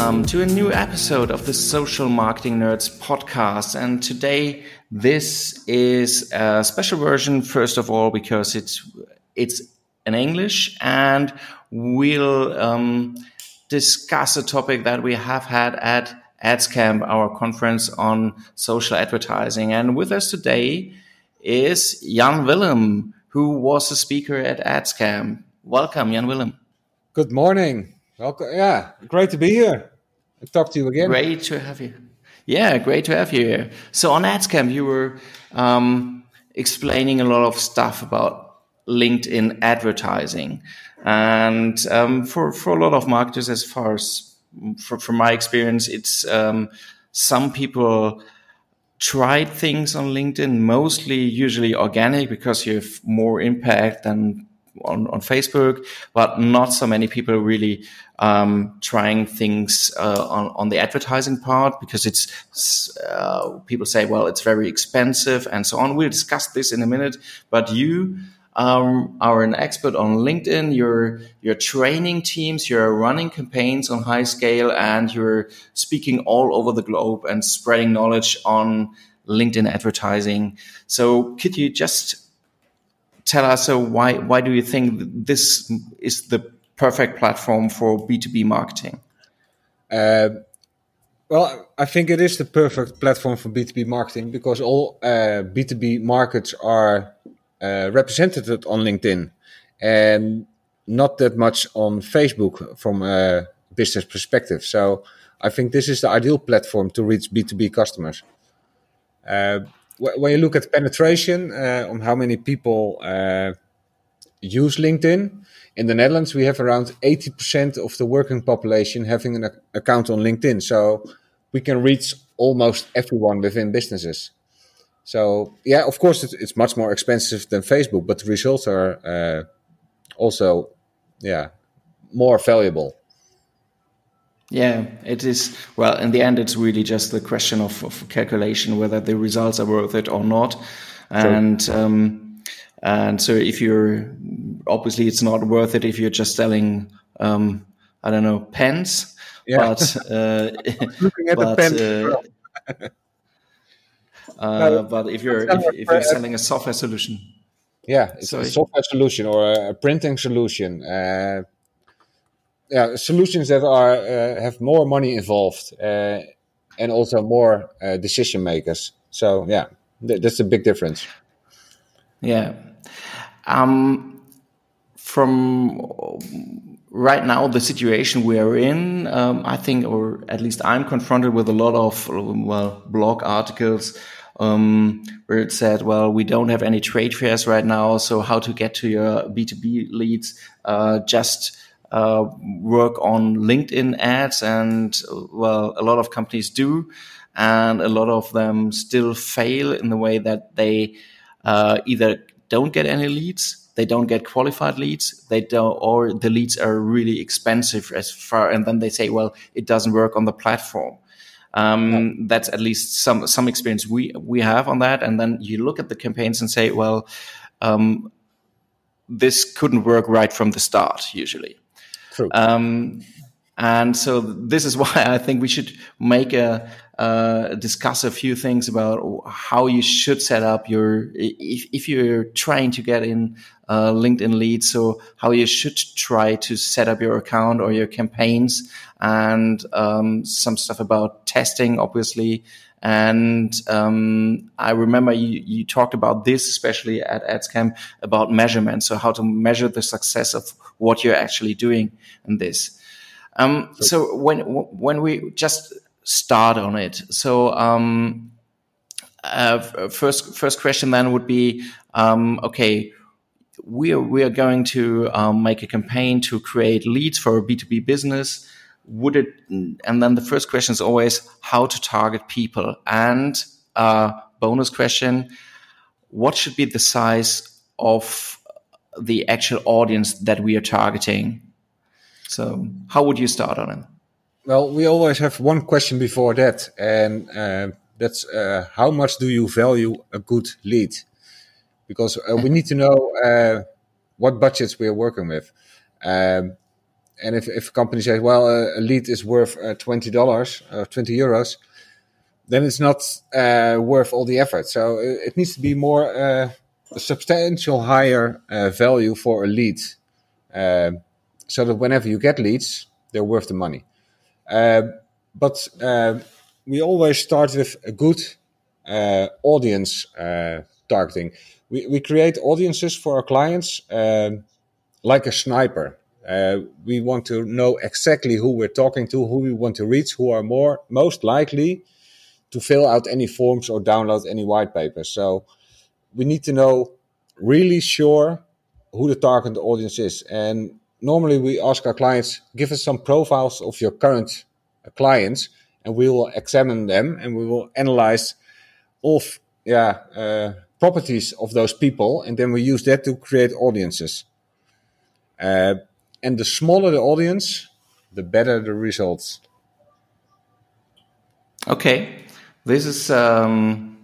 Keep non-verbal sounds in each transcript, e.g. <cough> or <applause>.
Welcome to a new episode of the Social Marketing Nerds podcast. And today, this is a special version, first of all, because it's, it's in English and we'll um, discuss a topic that we have had at AdsCamp, our conference on social advertising. And with us today is Jan Willem, who was a speaker at AdsCamp. Welcome, Jan Willem. Good morning. Welcome. Yeah, great to be here talk to you again. Great to have you. Yeah, great to have you here. So on AdsCamp, you were um, explaining a lot of stuff about LinkedIn advertising, and um, for for a lot of marketers, as far as for, from my experience, it's um, some people tried things on LinkedIn, mostly usually organic because you have more impact than on, on Facebook, but not so many people really um, trying things uh, on, on the advertising part because it's uh, people say, well, it's very expensive and so on. We'll discuss this in a minute, but you um, are an expert on LinkedIn. You're you're training teams. You're running campaigns on high scale, and you're speaking all over the globe and spreading knowledge on LinkedIn advertising. So, could you just tell us so why why do you think this is the perfect platform for B two B marketing? Uh, well, I think it is the perfect platform for B two B marketing because all uh, B two B markets are uh, represented on LinkedIn and not that much on Facebook from a business perspective. So I think this is the ideal platform to reach B two B customers. When you look at penetration uh, on how many people uh, use LinkedIn, in the Netherlands we have around 80% of the working population having an account on LinkedIn. So we can reach almost everyone within businesses. So yeah, of course it's, it's much more expensive than Facebook, but the results are uh, also yeah more valuable. Yeah, it is. Well, in the end, it's really just the question of, of calculation whether the results are worth it or not. And um, and so if you're obviously it's not worth it if you're just selling um, I don't know pens. Yeah. But <laughs> uh, looking at but, the pen. Uh, <laughs> uh, but if you're if, if, you're selling a software solution, yeah, it's Sorry. a software solution or a, printing solution. Yeah, solutions that are uh, have more money involved uh, and also more uh, decision makers. So yeah, th- that's a big difference. Yeah. Um, from right now, the situation we are in, um, I think, or at least I'm confronted with a lot of well blog articles um, where it said, well, we don't have any trade fairs right now, so how to get to your B2B leads? Uh, just uh, work on LinkedIn ads, and well, a lot of companies do, and a lot of them still fail in the way that they uh, either don't get any leads, they don't get qualified leads, they don't, or the leads are really expensive as far, and then they say, well, it doesn't work on the platform. Um, yeah. That's at least some some experience we we have on that, and then you look at the campaigns and say, well. Um, this couldn't work right from the start usually. True. Um, and so this is <laughs> why I think we should make a uh, discuss a few things about how you should set up your if, if you're trying to get in uh, LinkedIn leads. So how you should try to set up your account or your campaigns, and um, some stuff about testing, obviously. And um, I remember you, you talked about this, especially at AdsCamp, about measurement. So how to measure the success of what you're actually doing in this. Um, so when when we just start on it, so um, uh, first first question then would be um, okay. We are we are going to um, make a campaign to create leads for a B two B business. Would it? And then the first question is always how to target people. And uh, bonus question: What should be the size of the actual audience that we are targeting. So, how would you start on it? Well, we always have one question before that, and uh, that's uh, how much do you value a good lead? Because uh, we need to know uh, what budgets we are working with. Um, and if, if a company says, well, uh, a lead is worth uh, twenty dollars or twenty euros, then it's not uh, worth all the effort. So uh, it needs to be more uh, a substantial higher uh, value for a lead, uh, so that whenever you get leads, they're worth the money. Uh, but we always start with a good audience targeting. We, we create audiences for our clients um, like a sniper. Uh, we want to know exactly who we're talking to, who we want to reach, who are more most likely to fill out any forms or download any white papers. So we need to know really sure who the target audience is. And normally we ask our clients, give us some profiles of your current clients, and we will examine them and we will analyze of yeah uh, properties of those people, and then we use that to create audiences. Uh, and the smaller the audience, the better the results. Okay, this is um,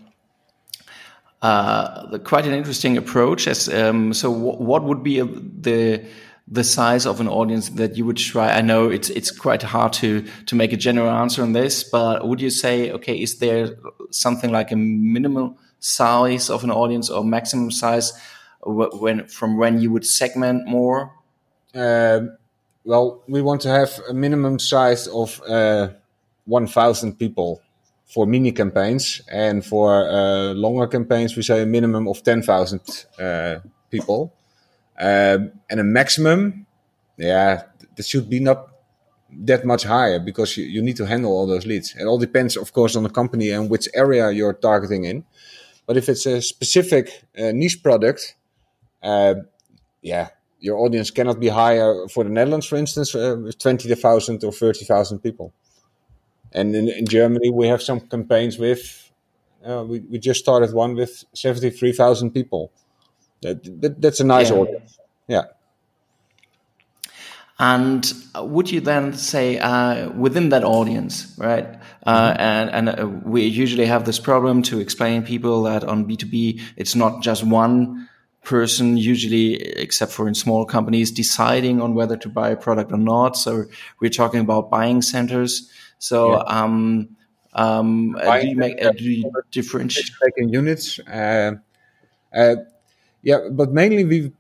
uh, quite an interesting approach. As um, so, what would be a, the the size of an audience that you would try? I know it's it's quite hard to to make a general answer on this, but would you say, okay, is there something like a minimal size of an audience or maximum size when from when you would segment more? Uh, well, we want to have a minimum size of uh, 1,000 people for mini campaigns, and for uh, longer campaigns, we say a minimum of 10,000 uh, people, um, and a maximum, yeah, that should be not that much higher because you, you need to handle all those leads. It all depends, of course, on the company and which area you're targeting in. But if it's a specific uh, niche product, uh, yeah, your audience cannot be higher for the Netherlands, for instance, uh, 20,000 or 30,000 people. And in, in, Germany, we have some campaigns with, uh, we, we just started one with 73,000 people. That, that, that's a nice yeah. audience. Yeah. And would you then say uh, within that audience, right? Uh, mm-hmm. and and uh, we usually have this problem to explain people that on B two B, it's not just one person, usually except for in small companies, deciding on whether to buy a product or not. So we're talking about buying centers. So yeah. um, um, do you make uh, do you differentiate units? Uh, uh, yeah, but mainly we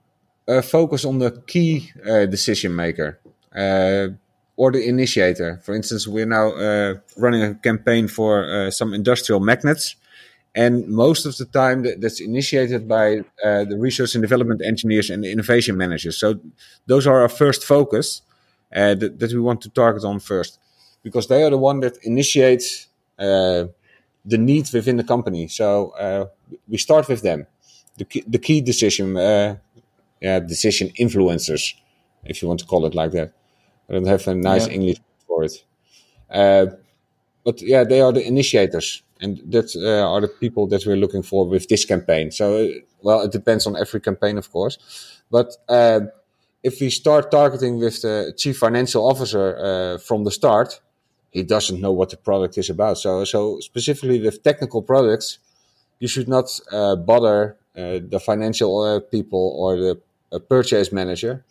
uh, focus on the key uh, decision maker uh, or the initiator. For instance, we're now uh, running a campaign for uh, some industrial magnets. And most of the time, that's initiated by uh, the research and development engineers and the innovation managers. So, those are our first focus that, that, we want to target on first, because they are the one that initiates the need within the company. So, we start with them the key, the key decision uh, yeah, decision influencers, if you want to call it like that. I don't have a nice yeah. English for it. Uh, but yeah, they are the initiators, and that uh, are the people that we're looking for with this campaign. So, uh, well, it depends on every campaign, of course. But uh, if we start targeting with the chief financial officer uh, from the start, he doesn't know what the product is about. So, so specifically with technical products, you should not uh, bother uh, the financial people or the purchase manager,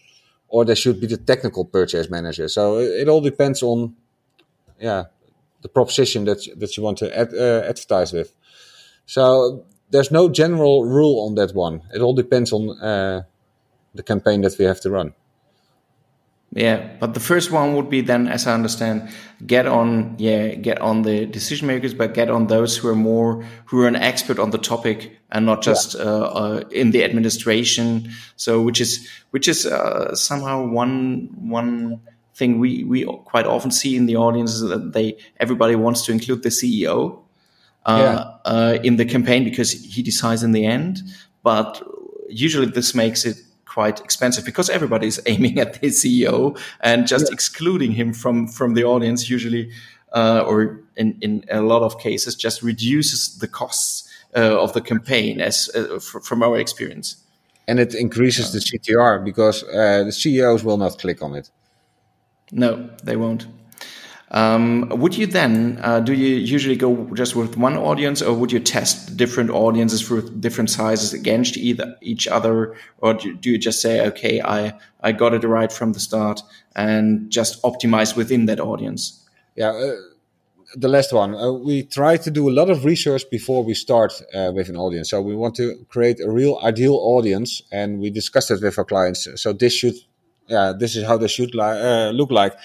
or there should be the technical purchase manager. So it all depends on, yeah, the proposition that that you want to ad, uh, advertise with. So there's no general rule on that one. It all depends on uh, the campaign that we have to run. Yeah, but the first one would be then, as I understand, get on, yeah, get on the decision makers, but get on those who are more, who are an expert on the topic and not just yeah. uh, uh, in the administration. So, which is, which is uh, somehow one, one thing we, we quite often see in the audience is that they, everybody wants to include the CEO uh, yeah. Uh, in the campaign because he decides in the end. But usually this makes it quite expensive because everybody is <laughs> aiming at the CEO and just yeah. excluding him from from the audience usually uh, or in in a lot of cases just reduces the costs uh, of the campaign as uh, from our experience. And it increases the CTR because uh, the CEOs will not click on it. No, they won't. Um, would you then uh, do you usually go just with one audience, or would you test different audiences for different sizes against either each other, or do, you just say, okay, I I got it right from the start and just optimize within that audience? Yeah. Uh, the last one, uh, we try to do a lot of research before we start uh, with an audience. So we want to create a real ideal audience, and we discuss it with our clients. So this should, yeah, this is how they should li- uh, look like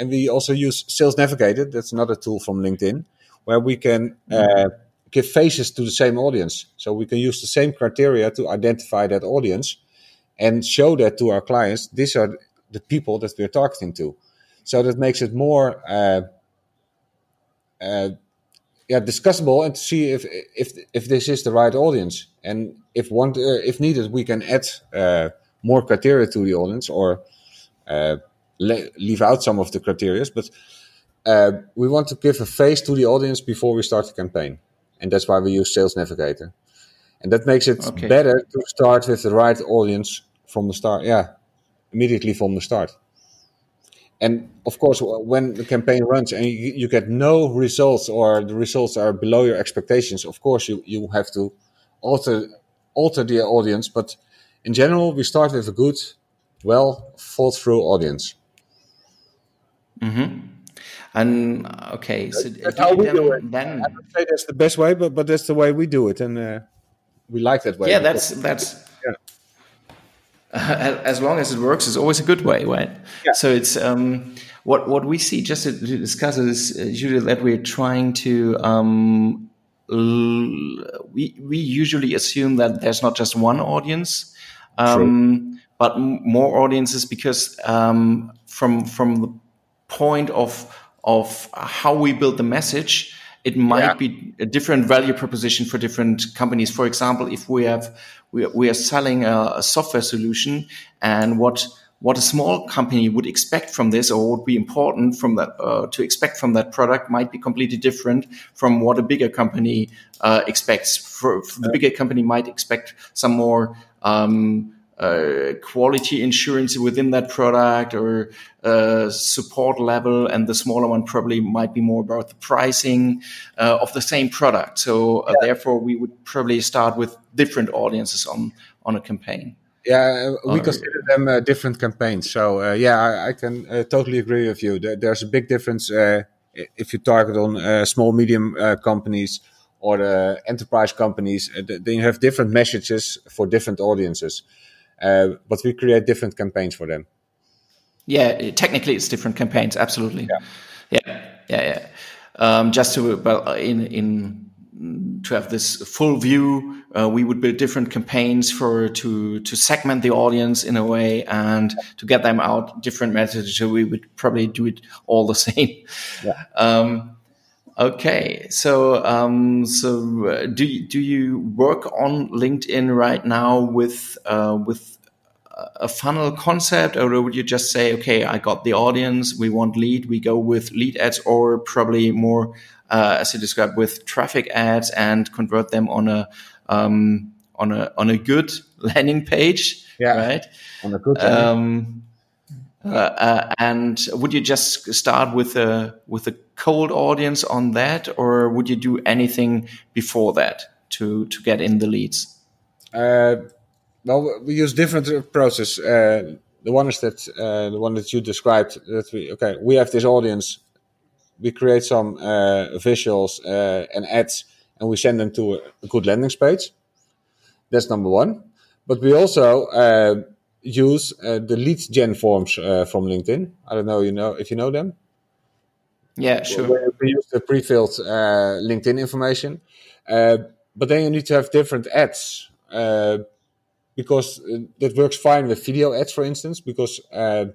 and we also use Sales Navigator. That's another tool from LinkedIn where we can uh, give faces to the same audience. So we can use the same criteria to identify that audience and show that to our clients. These are the people that we're targeting to. So that makes it more, uh, uh, yeah, discussable and to see if if if this is the right audience. And if want, uh, if needed, we can add uh, more criteria to the audience or uh, le- leave out some of the criteria, but uh, we want to give a face to the audience before we start the campaign, and that's why we use Sales Navigator, and that makes it okay. better to start with the right audience from the start. Yeah, immediately from the start. And of course, when the campaign runs and you, you get no results or the results are below your expectations, of course you, you have to alter alter the audience. But in general, we start with a good, well thought through audience. Mm-hmm. And okay, so that's how we do it. Then I don't say that's the best way, but but that's the way we do it, and uh, we like that way. Yeah, that's that's. Yeah. <laughs> as long as it works, it's always a good way, right? Yeah. So it's um, what what we see just to, to discuss is uh, usually that we're trying to um, we we usually assume that there's not just one audience, um, but more audiences because um, from from the point of of how we build the message, it might yeah. be a different value proposition for different companies. For example, if we have we, we are selling a, a software solution, and what what a small company would expect from this or would be important from that uh, to expect from that product might be completely different from what a bigger company uh, expects. For, for, the bigger company might expect some more um, uh, quality insurance within that product or uh, support level, and the smaller one probably might be more about the pricing uh, of the same product. So uh, yeah. therefore, we would probably start with different audiences on on a campaign. Yeah, uh, we consider them uh, different campaigns. So yeah, I, I can totally agree with you. There's a big difference if you target on small medium companies or the enterprise companies. then you have different messages for different audiences. Uh, but we create different campaigns for them. Yeah, technically it's different campaigns. Absolutely. Yeah, yeah, yeah. yeah. Um, just to well, in in to have this full view, uh, we would build different campaigns for to to segment the audience in a way and to get them out different messages. So we would probably do it all the <laughs> same. Yeah. Um, okay, so um, so uh, do you, do you work on LinkedIn right now with uh, with a funnel concept, or would you just say, okay, I got the audience, we want lead, we go with lead ads, or probably more, uh, as you described, with traffic ads and convert them on a um, on a on a good <laughs> landing page, yeah, right? On a good. Um, uh, uh, and would you just start with a with a cold audience on that, or would you do anything before that to to get in the leads? Uh, well, we use different process. Uh, the one is that uh, the one that you described that we okay we have this audience, we create some uh, visuals uh, and ads, and we send them to a, good landing page. That's number one. But we also uh, use uh, the lead gen forms from LinkedIn. I don't know you know if you know them. Yeah, sure. We use the pre-filled LinkedIn information, but then you need to have different ads because that works fine with video ads, for instance, because uh,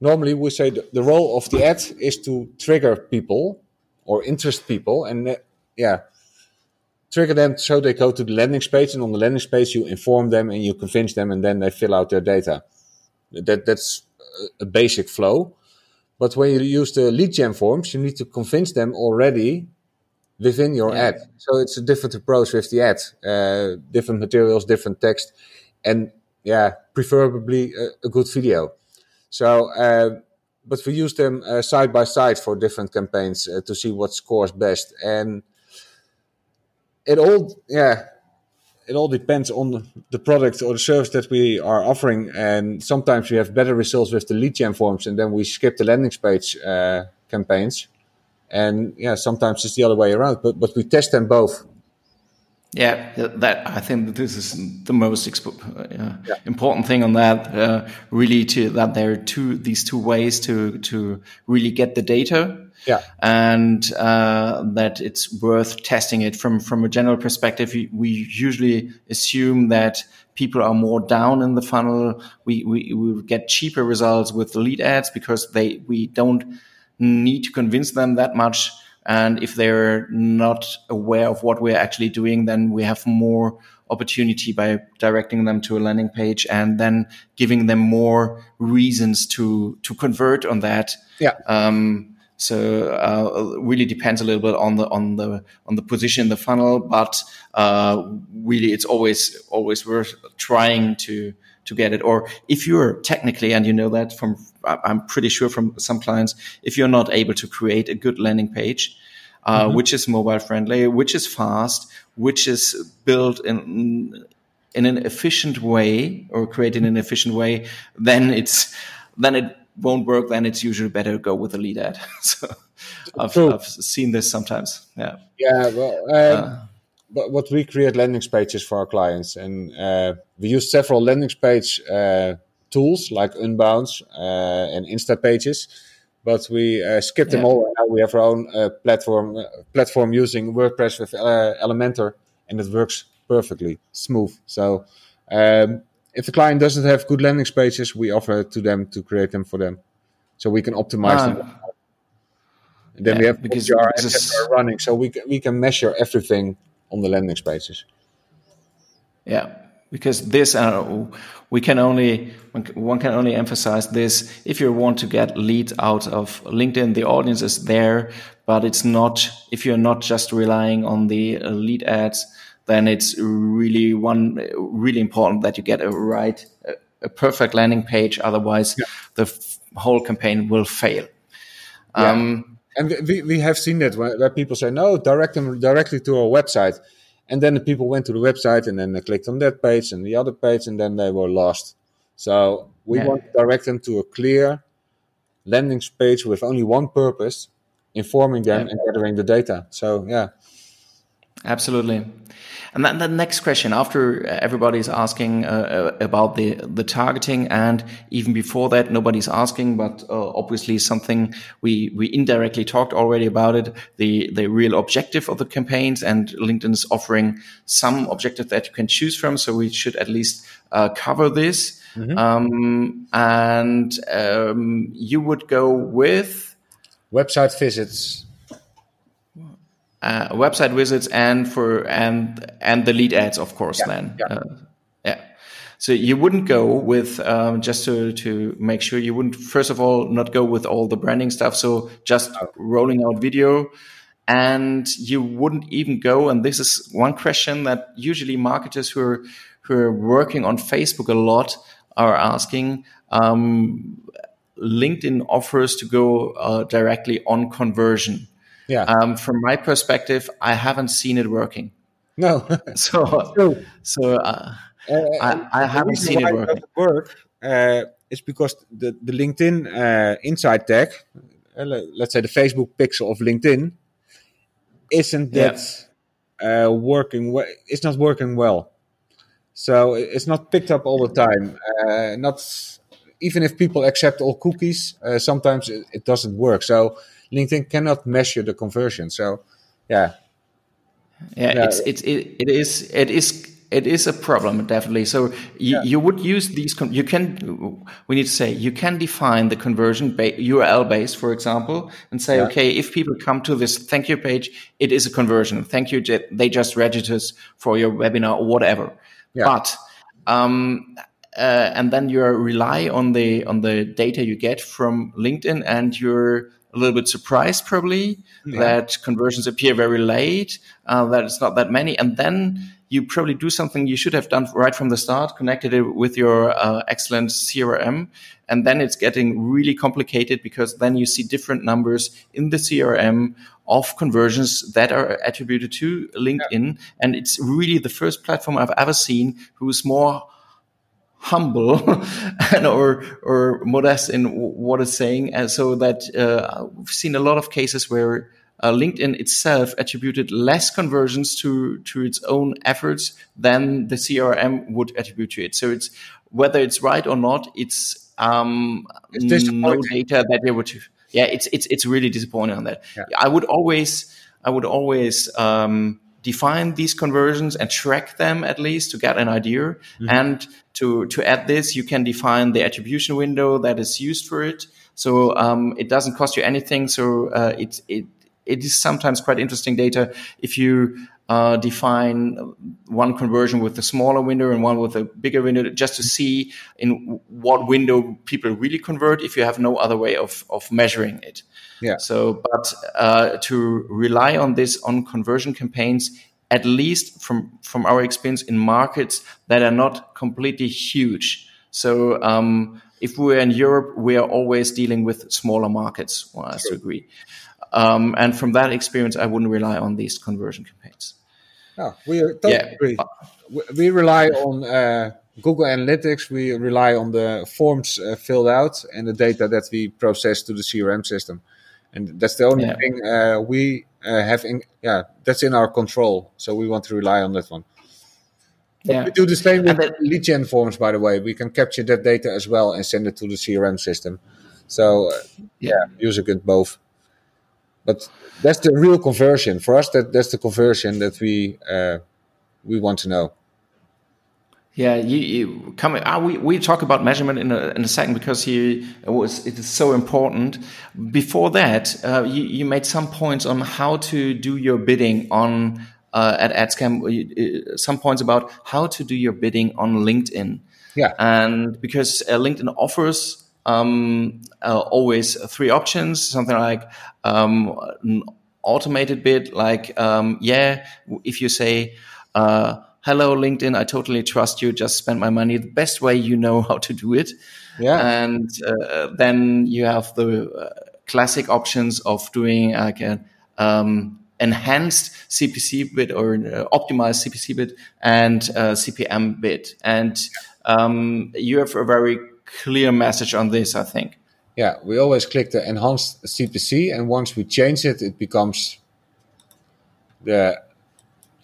normally we say the, the, role of the ad is to trigger people or interest people and uh, yeah, trigger them so they go to the landing page and on the landing page you inform them and you convince them and then they fill out their data. That That's a basic flow. But when you use the lead gen forms, you need to convince them already within your yeah. ad. So it's a different approach with the ad, uh, different materials, different text and yeah, preferably a, a good video. So uh, but we use them uh, side by side for different campaigns uh, to see what scores best. And it all, yeah, it all depends on the product or the service that we are offering. And sometimes we have better results with the lead gen forms, and then we skip the landing page uh, campaigns. And yeah, sometimes it's the other way around. But but we test them both. Yeah, that I think this is the most uh, yeah. important thing on that. Uh, really, to that there are two these two ways to to really get the data. Yeah, and uh, that it's worth testing it from from a general perspective. We, we, usually assume that people are more down in the funnel. We we, we get cheaper results with the lead ads because they we don't need to convince them that much and if they're not aware of what we're actually doing, then we have more opportunity by directing them to a landing page and then giving them more reasons to to convert on that. Yeah. Um, so uh, really depends a little bit on the on the on the position in the funnel, but uh, really it's always always worth trying to to get it. Or if you're technically, and you know that from, I'm pretty sure from some clients, if you're not able to create a good landing page, uh, mm-hmm. which is mobile friendly, which is fast, which is built in in an efficient way or created in an efficient way, then it's then it won't work. Then it's usually better to go with a lead ad. <laughs> so I've, I've, seen this sometimes. Yeah. Yeah. Well. Um, uh, but what we create landing pages for our clients, and uh, we use several landing page uh, tools like Unbounce uh, and Insta Pages, but we uh, skipped yeah. them all. Now we have our own uh, platform platform using WordPress with Elementor, and it works perfectly smooth. So. Um, if the client doesn't have good landing pages, we offer to them to create them for them, so we can optimize ah. them. And then yeah, we have because are running, so we can, we can measure everything on the landing pages. Yeah, because this uh, we can only one can only emphasize this if you want to get lead out of LinkedIn. The audience is there, but it's not if you're not just relying on the uh, lead ads. Then it's really one really important that you get a right a perfect landing page. Otherwise, yeah. the f- whole campaign will fail. Yeah. Um, and we, we have seen that where, people say, no, direct them directly to our website. And then the people went to the website and then they clicked on that page and the other page and then they were lost. So we yeah. want to direct them to a clear landing page with only one purpose, informing them yeah. and gathering the data. So, yeah. Absolutely. And then the next question, after everybody's asking uh, uh, about the the targeting, and even before that, nobody's asking, but uh, obviously something we we indirectly talked already about it. The the real objective of the campaigns, and LinkedIn is offering some objective that you can choose from. So we should at least uh, cover this. Mm-hmm. Um, and um, you would go with website visits uh, website visits and for and and the lead ads, of course. Yeah, then, yeah. Uh, yeah. So you wouldn't go with um, just to to make sure you wouldn't first of all not go with all the branding stuff. So just oh. rolling out video, and you wouldn't even go. And this is one question that usually marketers who are who are working on Facebook a lot are asking. Um, LinkedIn offers to go uh, directly on conversion. Yeah. Um, from my perspective, I haven't seen it working. No. <laughs> so, so uh, uh, I, I haven't seen it working. It work uh, is because the the LinkedIn uh, Insight tag, uh, let's say the Facebook pixel of LinkedIn, isn't that yeah. Uh, working? well. it's not working well. So it's not picked up all the time. not even if people accept all cookies, sometimes it, it doesn't work. So LinkedIn cannot measure the conversion. So, yeah. Yeah, yeah. it's it, it it is it is it is a problem definitely. So you, yeah. you would use these. you can. We need to say you can define the conversion ba- URL base, for example, and say, yeah. okay, if people come to this thank you page, it is a conversion. Thank you. They just registered for your webinar or whatever. But um, uh, and then you rely on the on the data you get from LinkedIn, and you're a little bit surprised probably yeah. that conversions appear very late, uh, that it's not that many, and then you probably do something you should have done right from the start, connected it with your uh, excellent CRM. And then it's getting really complicated because then you see different numbers in the CRM of conversions that are attributed to LinkedIn. Yeah. And it's really the first platform I've ever seen who's more humble <laughs> and or or modest in what it's saying and so that uh, we've seen a lot of cases where uh, LinkedIn itself attributed less conversions to to its own efforts than the CRM would attribute to it. So it's whether it's right or not, it's um, it's no data that they would. Yeah, it's it's it's really disappointing on that. Yeah. I would always I would always um, define these conversions and track them at least to get an idea. Mm-hmm. And to to add this, you can define the attribution window that is used for it. So um, it doesn't cost you anything. So uh, it it it is sometimes quite interesting data if you uh, define one conversion with a smaller window and one with a bigger window just to see in what window people really convert if you have no other way of, of measuring it. Yeah. So, but uh, to rely on this on conversion campaigns, at least from, from our experience in markets that are not completely huge. So, um, if we're in Europe, we are always dealing with smaller markets. Well, I to agree. Um, and from that experience, I wouldn't rely on these conversion campaigns. No, we totally yeah. agree. We rely on uh, Google Analytics. We rely on the forms uh, filled out and the data that we process to the CRM system, and that's the only yeah. thing uh, we uh, have. In, yeah, that's in our control. So we want to rely on that one. But yeah. we do the same with then, lead gen forms, by the way. We can capture that data as well and send it to the CRM system. So uh, yeah, user can both. But that's the real conversion for us. That that's the conversion that we uh, we want to know. Yeah, you, you come. Uh, we we talk about measurement in a, in a second because you it was it is so important. Before that, uh, you you made some points on how to do your bidding on uh, at AdsCamp. Uh, some points about how to do your bidding on LinkedIn. Yeah, and because uh, LinkedIn offers um, uh, always three options, something like um, an automated bid, like, um, yeah, if you say, uh, hello, LinkedIn, I totally trust you, just spend my money the best way you know <laughs> how to do it. Yeah. And uh, then you have the uh, classic options of doing like an um, enhanced CPC bid or uh, optimized CPC bid and uh, CPM bid. And um, you have a very clear message on this, I think. Yeah, we always click the enhanced CPC, and once we change it, it becomes the.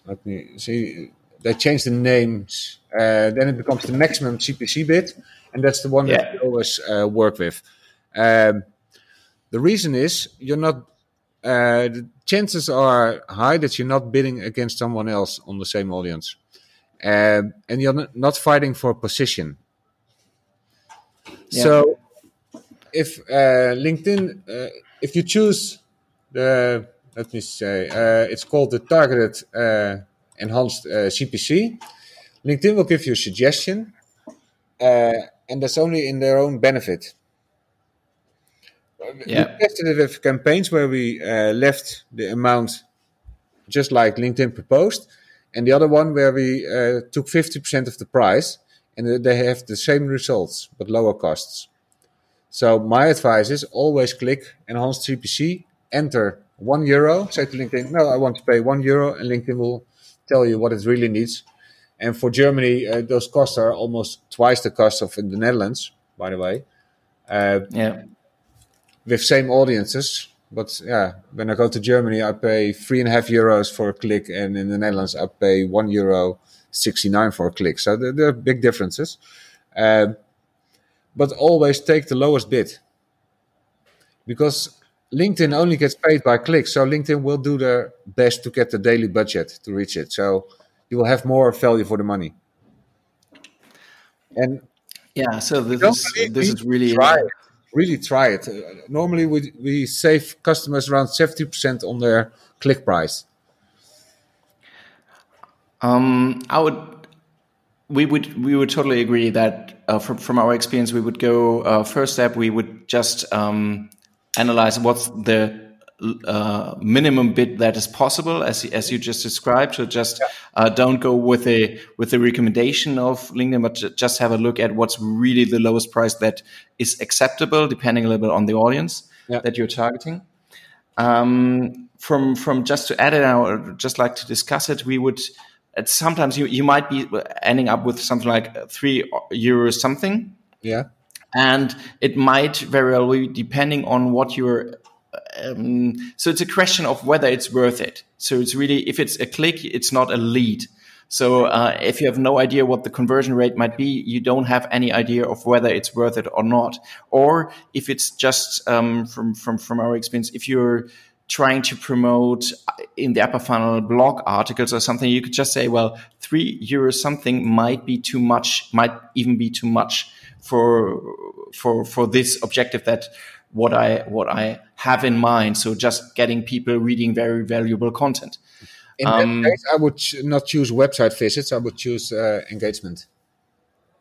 Let me see. They change the names. Uh, then it becomes the maximum CPC bid, and that's the one yeah. that we always uh, work with. Um, the reason is you're not. Uh, the chances are high that you're not bidding against someone else on the same audience, um, and you're not fighting for a position. So if uh, LinkedIn, uh, if you choose the, let me say, uh, it's called the targeted uh, enhanced CPC, uh, LinkedIn will give you a suggestion, uh, and that's only in their own benefit. Yeah. We tested it with campaigns where we left the amount just like LinkedIn proposed, and the other one where we took 50% of the price and they have the same results but lower costs. So my advice is always click enhanced CPC, enter one euro, say to LinkedIn, no, I want to pay one euro, and LinkedIn will tell you what it really needs. And for Germany, uh, those costs are almost twice the cost of in the Netherlands, by the way. Uh, yeah. With same audiences, but yeah, when I go to Germany, I pay three and a half euros for a click, and in the Netherlands, I pay one euro 69 for a click. So there, there are big differences. Uh, but always take the lowest bid because LinkedIn only gets paid by clicks. So LinkedIn will do their best to get the daily budget to reach it. So you will have more value for the money. And yeah, so this is this is really try it. really try it. Uh, normally we we save customers around seventy percent on their click price. Um, I would, we would, we would totally agree that uh, from from our experience, we would go uh, first step. We would just um, analyze what's the uh, minimum bid that is possible, as as you just described. So just uh, don't go with a with the recommendation of LinkedIn, but just have a look at what's really the lowest price that is acceptable, depending a little bit on the audience yeah. that you're targeting. Um, from from just to add it, I would just like to discuss it. We would sometimes you you might be ending up with something like three euros something. Yeah. And it might very well be depending on what you're um, so it's a question of whether it's worth it. So it's really, if it's a click, it's not a lead. So uh, if you have no idea what the conversion rate might be, you don't have any idea of whether it's worth it or not. Or if it's just um, from from from our experience, if you're trying to promote in the upper funnel blog articles or something, you could just say, well, three euros something might be too much, might even be too much for for for this objective that what I what I have in mind. So just getting people reading very valuable content. In um, that case, I would not choose website visits. I would choose uh, engagement.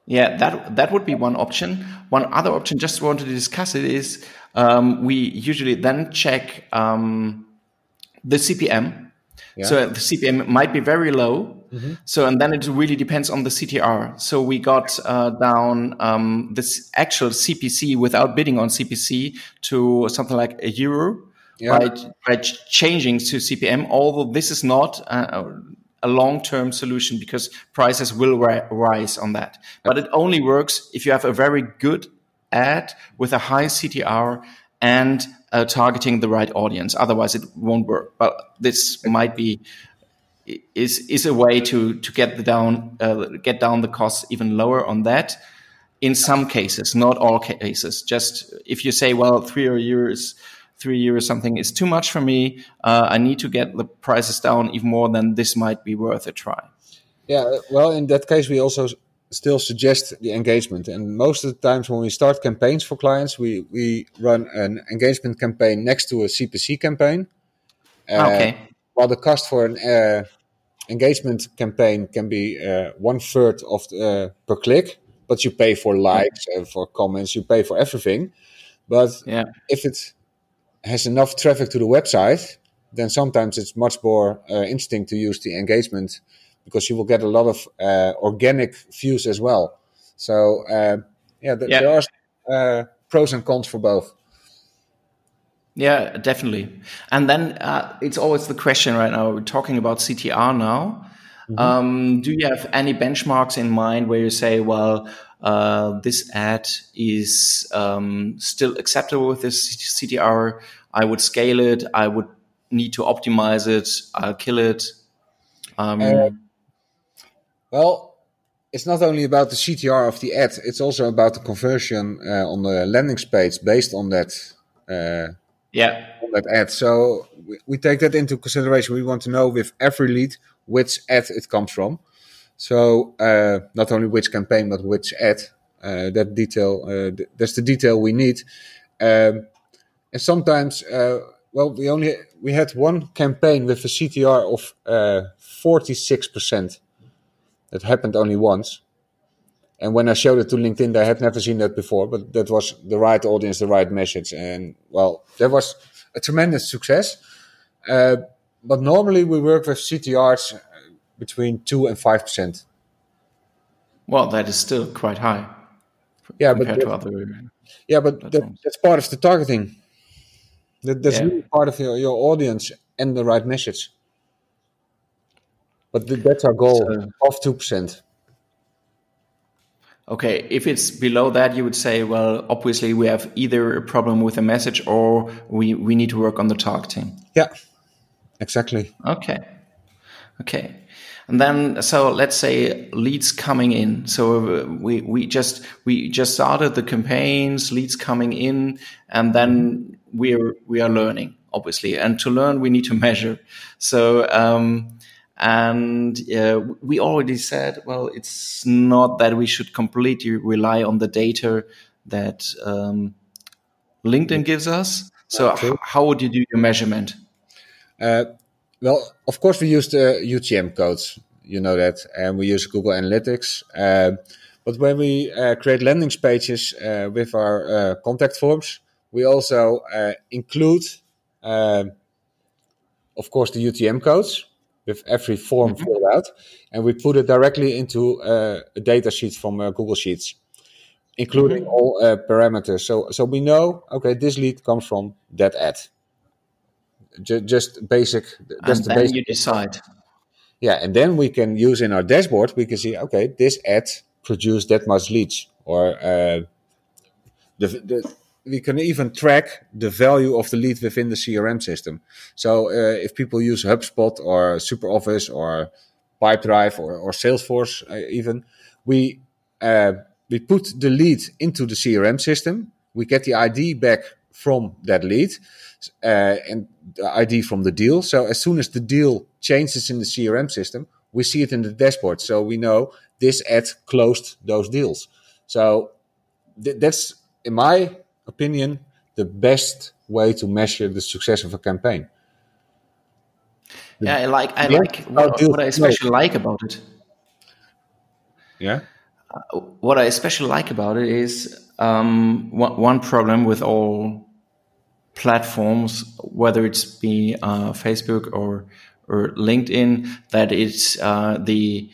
Yeah, that that would be one option. One other option, just wanted to discuss it, is um, we usually then check um, the CPM. Yeah. So the CPM might be very low, Mm-hmm. So, and then it really depends on the CTR. So we got uh, down um, this actual CPC without bidding on CPC to something like a euro yeah. by, by changing to CPM. Although this is not a, a long-term solution because prices will ri- rise on that. But it only works if you have a very good ad with a high CTR and uh, targeting the right audience. Otherwise, it won't work. But this might be is is a way to to get the down uh, get down the costs even lower on that. In some cases, not all cases. Just if you say, well, three or years, three years something is too much for me. Uh, I need to get the prices down even more. Then this might be worth a try. Yeah, well, in that case, we also still suggest the engagement. And most of the times when we start campaigns for clients, we, we run an engagement campaign next to a CPC campaign. Uh, okay while the cost for an uh, engagement campaign can be uh, one third of the, uh, per click, but you pay for likes and for comments, you pay for everything. But yeah. if it has enough traffic to the website, then sometimes it's much more uh, interesting to use the engagement because you will get a lot of uh, organic views as well. So uh, yeah, th- yeah, there are pros and cons for both. Yeah, definitely. And then uh, it's always the question right now. We're talking about CTR now. Mm-hmm. Um, do you have any benchmarks in mind where you say, well, uh, this ad is um, still acceptable with this CTR? I would scale it. I would need to optimize it. I'll kill it. Um, uh, well, it's not only about the CTR of the ad; it's also about the conversion uh, on the landing page based on that uh, yeah. that ad. So we, we, take that into consideration. We want to know with every lead which ad it comes from. So uh, not only which campaign but which ad uh, that detail uh, th- that's the detail we need. Um, and sometimes uh, well we only we had one campaign with a ctr of 46% uh, that happened only once and when I showed it to LinkedIn, they had never seen that before, but that was the right audience, the right message. And well, that was a tremendous success. Uh, but normally we work with CTRs between 2 and 5%. Well, that is still quite high. Yeah, but other, yeah, but that, that's part of the targeting. That, that's yeah. really part of your, your audience and the right message. But that's our goal so, of 2%. Okay, if it's below that, you would say, well, obviously we have either a problem with the message or we, we need to work on the targeting. Yeah, exactly. Okay. Okay. And then, so let's say leads coming in. So uh, we, we just, we just started the campaigns, leads coming in, and then we are, we are learning, obviously. And to learn, we need to <laughs> measure. So, um, and uh, we already said, well, it's not that we should completely rely on the data that um, LinkedIn gives us. So, okay. how would you do your measurement? Uh, well, of course, we use the UTM codes, you know that, and we use Google Analytics. Uh, but when we uh, create landing pages uh, with our uh, contact forms, we also include of course, the UTM codes with every form mm-hmm. filled out, and we put it directly into uh, a data sheet from uh, Google Sheets, including mm-hmm. all uh, parameters. So, so we know, okay, this lead comes from that ad. J- just basic. That's and the then basic. you decide. Yeah, and then we can use in our dashboard. We can see, okay, this ad produced that much leads, or uh, the, the we can even track the value of the lead within the CRM system. So uh, if people use HubSpot or SuperOffice or Pipedrive or, or Salesforce, uh, even we uh, we put the lead into the CRM system. We get the ID back from that lead uh, and the ID from the deal. So as soon as the deal changes in the CRM system, we see it in the dashboard. So we know this ad closed those deals. So th- that's in my opinion, the best way to measure the success of a campaign. yeah, I like I like what, what, I especially like about it. Yeah. Uh, what I especially like about it is um, one, one problem with all platforms, whether it's be uh, Facebook or or LinkedIn, that it's uh, the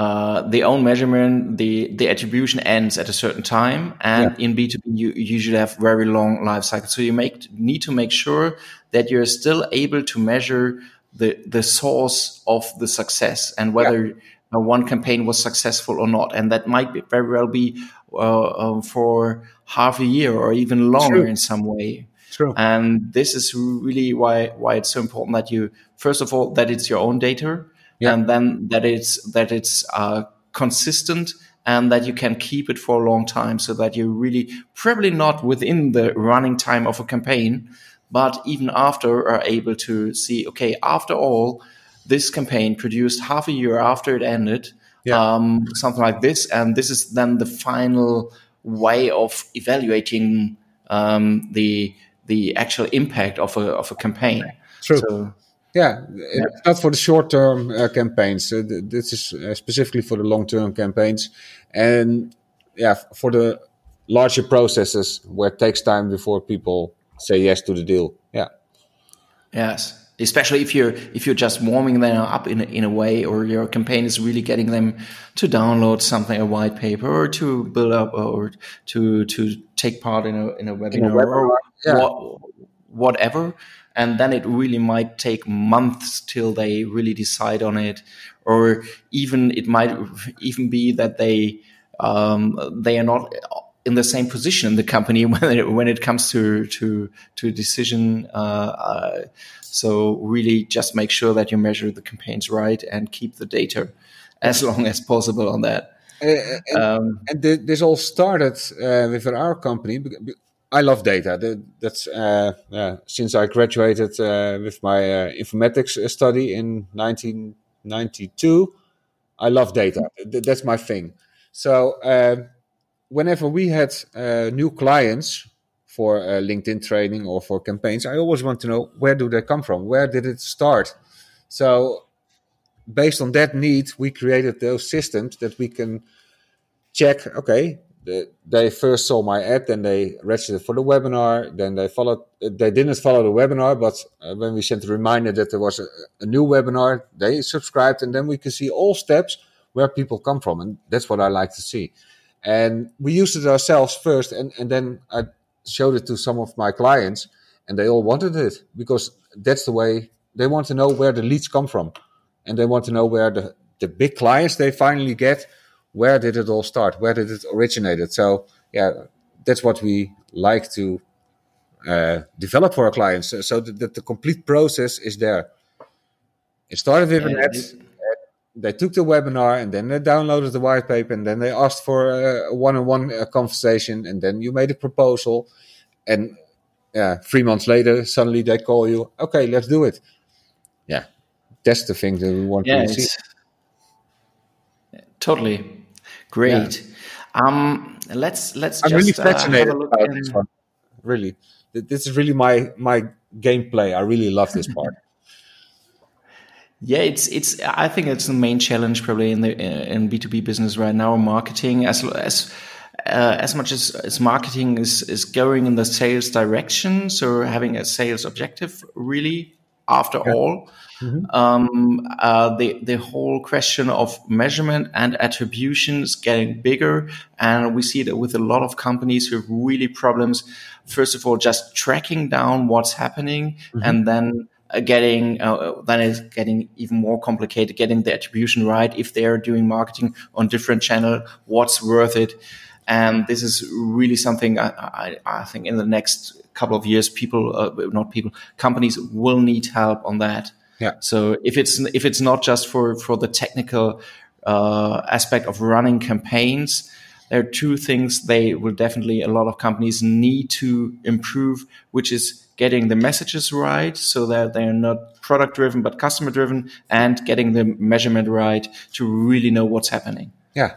uh, the own measurement, the, the attribution ends at a certain time. And yeah. in B2B, you usually have very long life cycles. So you make, need to make sure that you're still able to measure the, the source of the success and whether yeah. uh, one campaign was successful or not. And that might be, very well be uh, um, for half a year or even longer True. in some way. True. And this is really why, why it's so important that you, first of all, that it's your own data yeah. and then that it's that it's uh, consistent and that you can keep it for a long time so that you really probably not within the running time of a campaign but even after are able to see okay after all this campaign produced half a year after it ended yeah. um, something like this and this is then the final way of evaluating um, the the actual impact of a of a campaign True. So, yeah, it's not for the short term uh, campaigns. Uh, this is uh, specifically for the long term campaigns. And yeah, for the larger processes where it takes time before people say yes to the deal. Yeah. Yes. Especially if you're if you're just warming them up in a, in a way, or your campaign is really getting them to download something, a white paper, or to build up, or to to take part in a in a webinar, in a webinar or yeah. what, whatever and then it really might take months till they really decide on it. Or even it might even be that they um, they are not in the same position in the company <laughs> when it, when it comes to to to a decision. Uh, uh, so really just make sure that you measure the campaigns right and keep the data <laughs> as long as possible on that. Uh, and, um, and, this all started uh, within our company I love data. That's uh, yeah, since I graduated uh, with my uh, informatics study in 1992. I love data. That's my thing. So uh, whenever we had uh, new clients for uh, LinkedIn training or for campaigns, I always want to know where do they come from? Where did it start? So based on that need, we created those systems that we can check. Okay, they first saw my ad, then they registered for the webinar. Then they followed. They didn't follow the webinar, but uh, when we sent a reminder that there was a, a, new webinar, they subscribed, and then we can see all steps where people come from, and that's what I like to see. And we used it ourselves first, and and then I showed it to some of my clients, and they all wanted it because that's the way they want to know where the leads come from, and they want to know where the the big clients they finally get where did it all start? Where did it originate? So yeah, that's what we like to uh, develop for our clients, so that, that, the complete process is there. It started with an ad. They took the webinar and then they downloaded the white paper and then they asked for a one-on-one uh, conversation and then you made a proposal and yeah, three months later suddenly they call you. Okay, let's do it. Yeah, that's the thing that we want yeah, to see. Totally. Great. Yeah. Um, let's let's. I'm just, really uh, fascinated uh, about this one. Really, this is really my my gameplay. I really love this part. <laughs> yeah, it's it's. I think it's the main challenge probably in the in B two B business right now. Marketing as as uh, as much as, as marketing is, is going in the sales direction, so having a sales objective, really, after yeah. all, mm-hmm. um, uh, the the whole question of measurement and attribution is getting bigger, and we see that with a lot of companies who have really problems. First of all, just tracking down what's happening, mm-hmm. and then uh, getting uh, then it's getting even more complicated getting the attribution right if they are doing marketing on different channel what's worth it and this is really something I, I, I think in the next couple of years people uh, not people companies will need help on that yeah so if it's if it's not just for for the technical uh, aspect of running campaigns there are two things they will definitely a lot of companies need to improve which is getting the messages right so that they're not product driven but customer driven and getting the measurement right to really know what's happening. Yeah.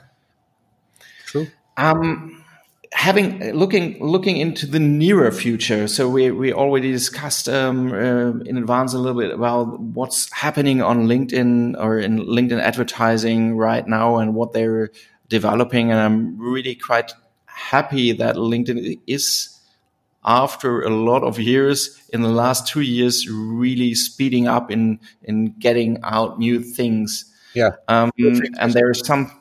True. Um, having looking looking into the nearer future so we we already discussed um, uh, in advance a little bit about what's happening on linkedin or in linkedin advertising right now and what they're developing and i'm really quite happy that linkedin is after a lot of years in the last two years really speeding up in in getting out new things. Yeah. Um, and there are some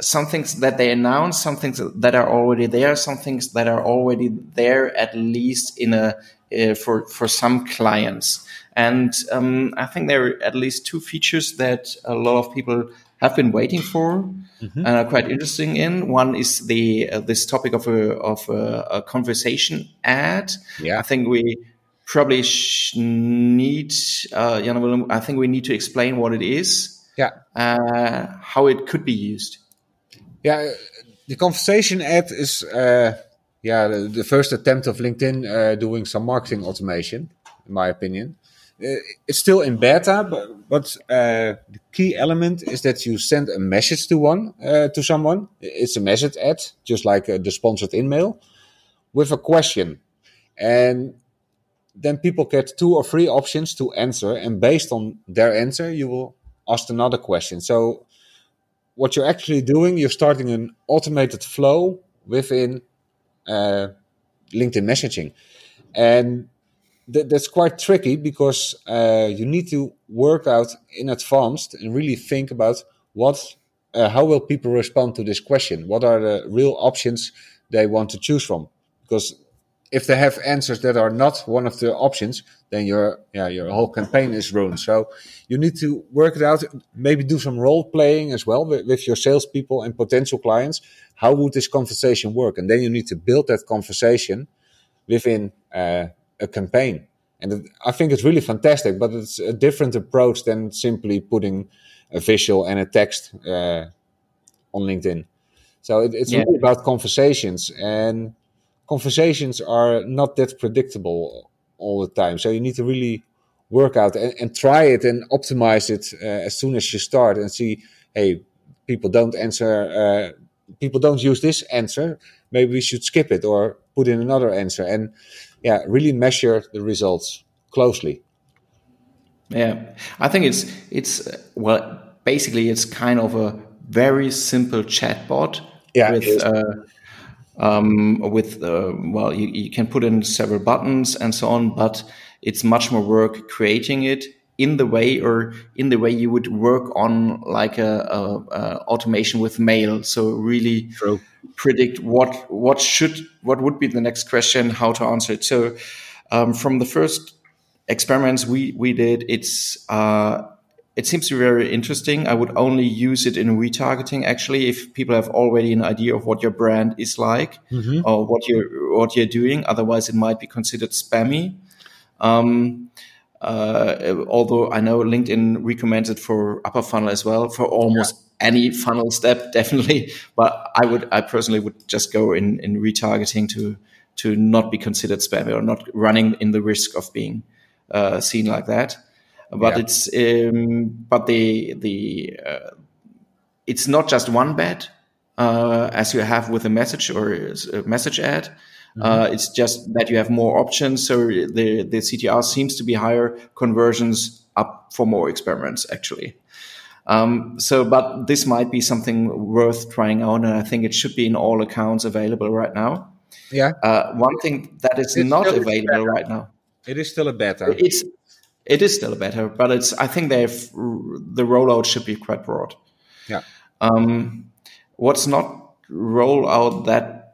some things that they announce some things that are already there some things that are already there at least in a uh, for for some clients and um, i think there are at least two features that a lot of people have been waiting for mm-hmm. and are quite interesting in. One is the uh, this topic of a of a, a, conversation ad. Yeah, I think we probably need uh, Jan I think we need to explain what it is. Yeah, uh, how it could be used. Yeah, the conversation ad is uh, yeah the, the, first attempt of LinkedIn uh, doing some marketing automation, in my opinion. Uh, it's still in beta, but, but the key element is that you send a message to one to someone. It's a message ad, just like the sponsored email, with a question, and then people get two or three options to answer, and based on their answer, you will ask another question. So, what you're actually doing, you're starting an automated flow within uh, LinkedIn messaging, and that, that's quite tricky because uh, you need to work out in advance and really think about what, uh, how will people respond to this question? What are the real options they want to choose from? Because if they have answers that are not one of the options, then your yeah your whole campaign is ruined. So you need to work it out. Maybe do some role playing as well with, with your salespeople and potential clients. How would this conversation work? And then you need to build that conversation within uh, a campaign. And it, I think it's really fantastic, but it's a different approach than simply putting a visual and a text uh, on LinkedIn. So it, it's yeah. really about conversations, and conversations are not that predictable all the time. So you need to really work out and, and try it and optimize it uh, as soon as you start and see, hey, people don't answer, uh, people don't use this answer. Maybe we should skip it or put in another answer. And yeah, really measure the results closely. Yeah, I think it's it's well, basically it's kind of a very simple chatbot. Yeah, with uh, um, with uh, well, you, you can put in several buttons and so on, but it's much more work creating it in the way or in the way you would work on like a, a, a automation with mail. So really True. predict what what should what would be the next question, how to answer it. So um, from the first experiments we we did, it's uh, it seems to be very interesting. I would only use it in retargeting actually if people have already an idea of what your brand is like mm-hmm. or what you're what you're doing. Otherwise, it might be considered spammy. Um, uh, although I know LinkedIn recommends it for upper funnel as well for almost yeah. any funnel step, <laughs> definitely. But I would, I personally would just go in in retargeting to to not be considered spammy or not running in the risk of being uh, seen like that. But yeah. it's um, but the the uh, it's not just one bet uh, as you have with a message or a message ad. Mm-hmm. Uh, it's just that you have more options. So the, the CTR seems to be higher, conversions up for more experiments, actually. Um, so, but this might be something worth trying out, and I think it should be in all accounts available right now. Yeah. Uh, one thing that is It's not available right now. It is still a beta. It's it is still better, but it's I think they've the rollout should be quite broad. Yeah. Um, what's not rolled out that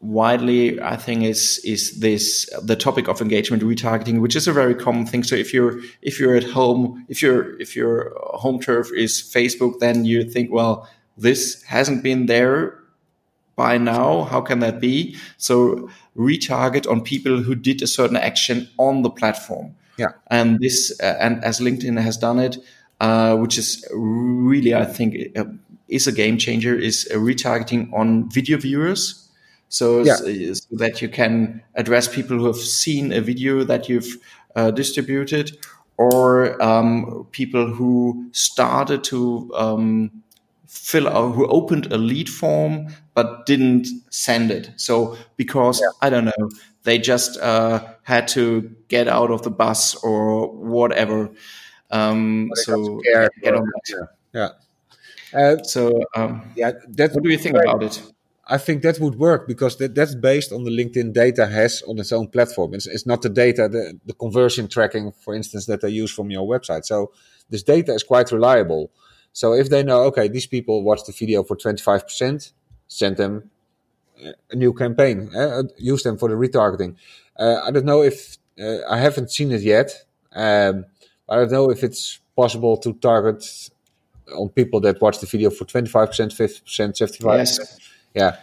widely, I think, is is this the topic of engagement retargeting, which is a very common thing. So if you're if you're at home, if your if your home turf is Facebook, then you think, well, this hasn't been there by now. How can that be? So retarget on people who did a certain action on the platform. Yeah. And this, uh, and as LinkedIn has done it, uh, which is really, I think, uh, is a game changer, is uh, retargeting on video viewers. So, Yeah. so that you can address people who have seen a video that you've uh, distributed, or um, people who started to um, fill out, who opened a lead form but didn't send it. So because I don't know, they just uh, had to get out of the bus or whatever. Um, so scared get on that. Yeah. Uh, So um, yeah, that what do you think about it? I think that would work because that, that's based on the LinkedIn data has on its own platform. It's, it's not the data, the, the conversion tracking, for instance, that they use from your website. So this data is quite reliable. So if they know, okay, these people watched the video for 25%, send them a new campaign, uh, use them for the retargeting. Uh, I don't know if, uh, I haven't seen it yet. Um, I don't know if it's possible to target on people that watch the video for 25%, 50%, 75%. Yes. Yeah.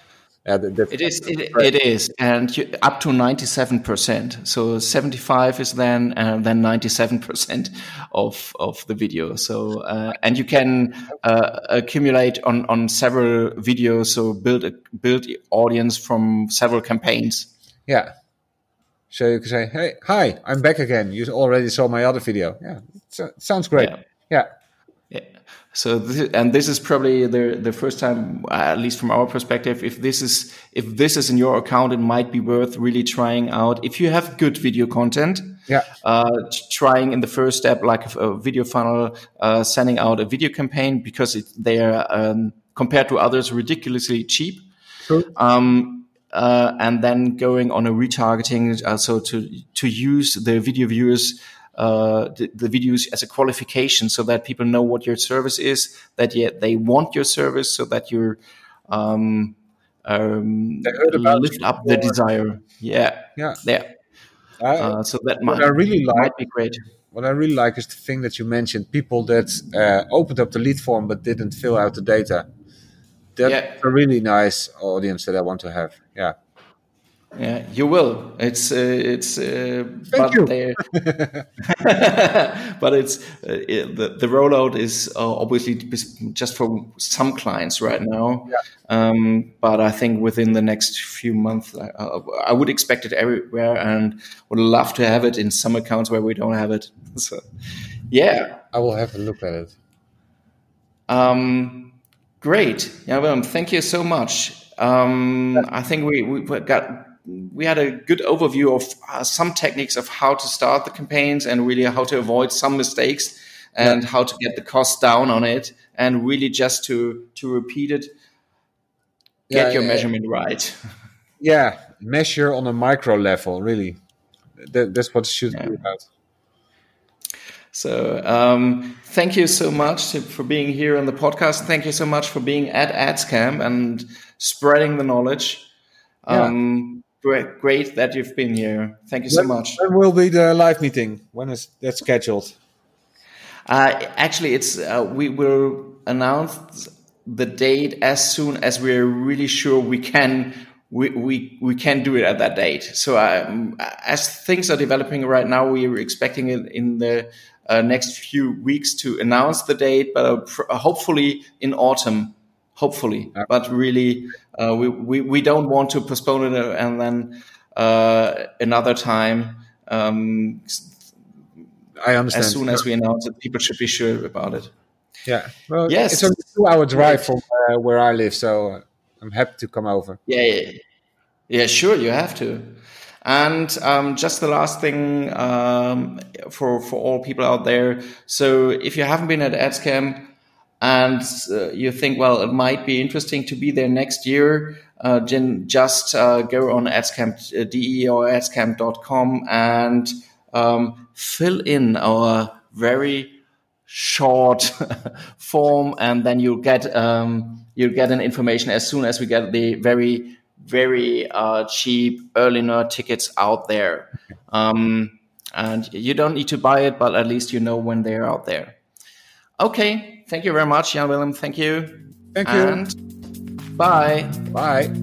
Yeah, that, that's It is. It, it is, and you, up to ninety-seven percent. So seventy-five is then, and then ninety-seven percent of of the video. So uh, and you can uh, accumulate on on several videos. So build a build audience from several campaigns. Yeah. So you can say, "Hey, hi, I'm back again. You already saw my other video." Yeah, it sounds great. Yeah. Yeah, Yeah. So this, and this is probably the the first time, uh, at least from our perspective, if this is if this is in your account, it might be worth really trying out. If you have good video content, yeah, uh, trying in the first step, like a, a video funnel, uh, sending out a video campaign because it, they are um, compared to others ridiculously cheap. True. Um, uh, and then going on a retargeting, uh, so to to use the video viewers. Uh, the, the videos as a qualification so that people know what your service is, that yet they want your service so that you're um, um, They heard about lift up the desire. Yeah, yeah. yeah. I, Uh, so that might, I really like- might be great. what I really like is the thing that you mentioned: people that uh, opened up the lead form but didn't fill out the data. That's Yeah. a really nice audience that I want to have. Yeah, Yeah, you will. It's uh, it's uh, but you. <laughs> <laughs> but it's uh, it, the the rollout is uh, obviously just for some clients right now. Um, but I think within the next few months, I, I would expect it everywhere, and would love to have it in some accounts where we don't have it. <laughs> So, yeah. I will have a look at it. Um, great. Yeah, well, thank you so much. Um, I think we, we got we had a good overview of uh, some techniques of how to start the campaigns and really how to avoid some mistakes and how to get the cost down on it and really just to to repeat it, get Yeah, your yeah. measurement right. <laughs> Yeah, measure on a micro level. Really, that, that's what it should be about. So um, thank you so much to, for being here on the podcast. Thank you so much for being at AdsCamp and spreading the knowledge. Um, great, great that you've been here. Thank you so much. When will be the live meeting? When is that scheduled? Uh, actually, it's uh, we will announce the date as soon as we're really sure we can we, we, we can do it at that date. So um, as things are developing right now, we are expecting it in the uh, next few weeks to announce the date, but uh, pr- hopefully in autumn. Hopefully, but really, uh, we, we we don't want to postpone it uh, and then uh, another time. Um, I understand. as soon as we announce it, people should be sure about it. Yeah. Well, Yes. It's only a two-hour drive from uh, where I live, so uh, I'm happy to come over. Yeah, yeah, yeah. Sure, you have to. And um, just the last thing um, for for all people out there. So if you haven't been at AdsCamp, and uh, you think, well, it might be interesting to be there next year, uh, just uh, go on adscamp.de or adscamp.com and um, fill in our very short <laughs> form, and then you'll get um, you'll get an information as soon as we get the very very uh, cheap early nerd tickets out there. Um, and you don't need to buy it, but at least you know when they're out there. Okay, thank you very much, Jan Willem. Thank you. Thank you. And bye. Bye.